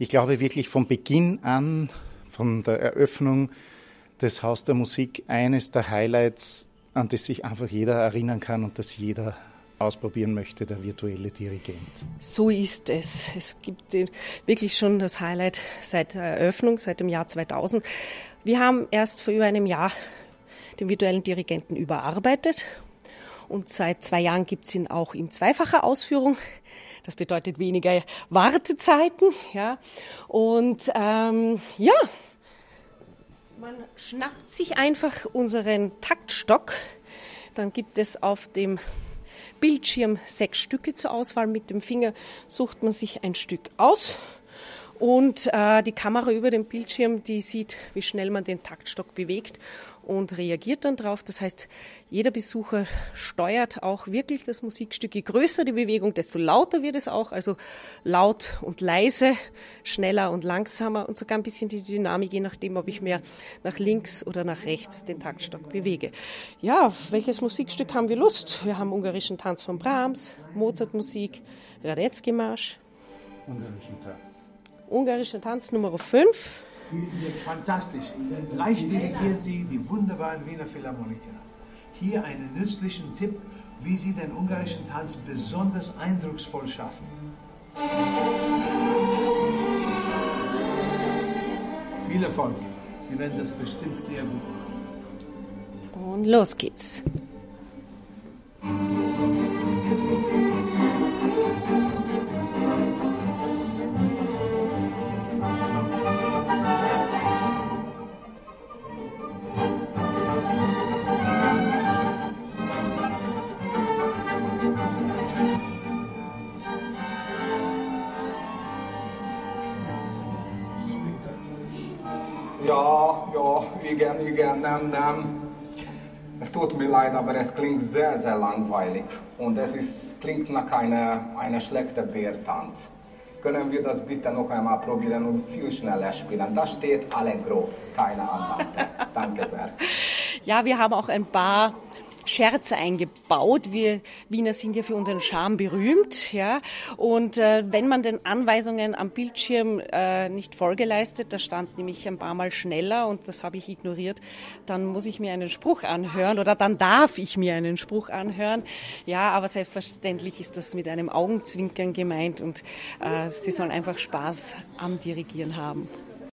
ich glaube wirklich von Beginn an, von der Eröffnung des Haus der Musik, eines der Highlights, an das sich einfach jeder erinnern kann und das jeder ausprobieren möchte, der virtuelle Dirigent. So ist es. Es gibt wirklich schon das Highlight seit der Eröffnung, seit dem Jahr 2000. Wir haben erst vor über einem Jahr den virtuellen Dirigenten überarbeitet und seit zwei Jahren gibt es ihn auch in zweifacher Ausführung. Das bedeutet weniger Wartezeiten. Ja. Und ähm, ja, man schnappt sich einfach unseren Taktstock. Dann gibt es auf dem Bildschirm sechs Stücke zur Auswahl. Mit dem Finger sucht man sich ein Stück aus. Und äh, die Kamera über dem Bildschirm, die sieht, wie schnell man den Taktstock bewegt und reagiert dann drauf. Das heißt, jeder Besucher steuert auch wirklich das Musikstück. Je größer die Bewegung, desto lauter wird es auch. Also laut und leise, schneller und langsamer und sogar ein bisschen die Dynamik, je nachdem, ob ich mehr nach links oder nach rechts den Taktstock bewege. Ja, welches Musikstück haben wir Lust? Wir haben ungarischen Tanz von Brahms, Mozartmusik, Radetzky-Marsch. Ungarischen Tanz. Ungarischer Tanz Nummer 5. Fantastisch. Leicht dirigieren Sie die wunderbaren Wiener Philharmoniker. Hier einen nützlichen Tipp, wie Sie den ungarischen Tanz besonders eindrucksvoll schaffen. Viel Erfolg. Sie werden das bestimmt sehr gut machen. Und los geht's. Igen, igen, nem, nem. Es tut mir leid, aber es klingt sehr, sehr langweilig. Und es ist, klingt nach einer, einer schlechten Bärtanz. Können wir das bitte noch einmal probieren und viel schneller spielen? Da steht Allegro, keine Andante. Danke sehr. Ja, wir haben auch ein paar Scherze eingebaut. Wir Wiener sind ja für unseren Charme berühmt, ja. Und äh, wenn man den Anweisungen am Bildschirm äh, nicht Folge leistet, da stand nämlich ein paar Mal schneller und das habe ich ignoriert, dann muss ich mir einen Spruch anhören oder dann darf ich mir einen Spruch anhören. Ja, aber selbstverständlich ist das mit einem Augenzwinkern gemeint und äh, sie sollen einfach Spaß am Dirigieren haben.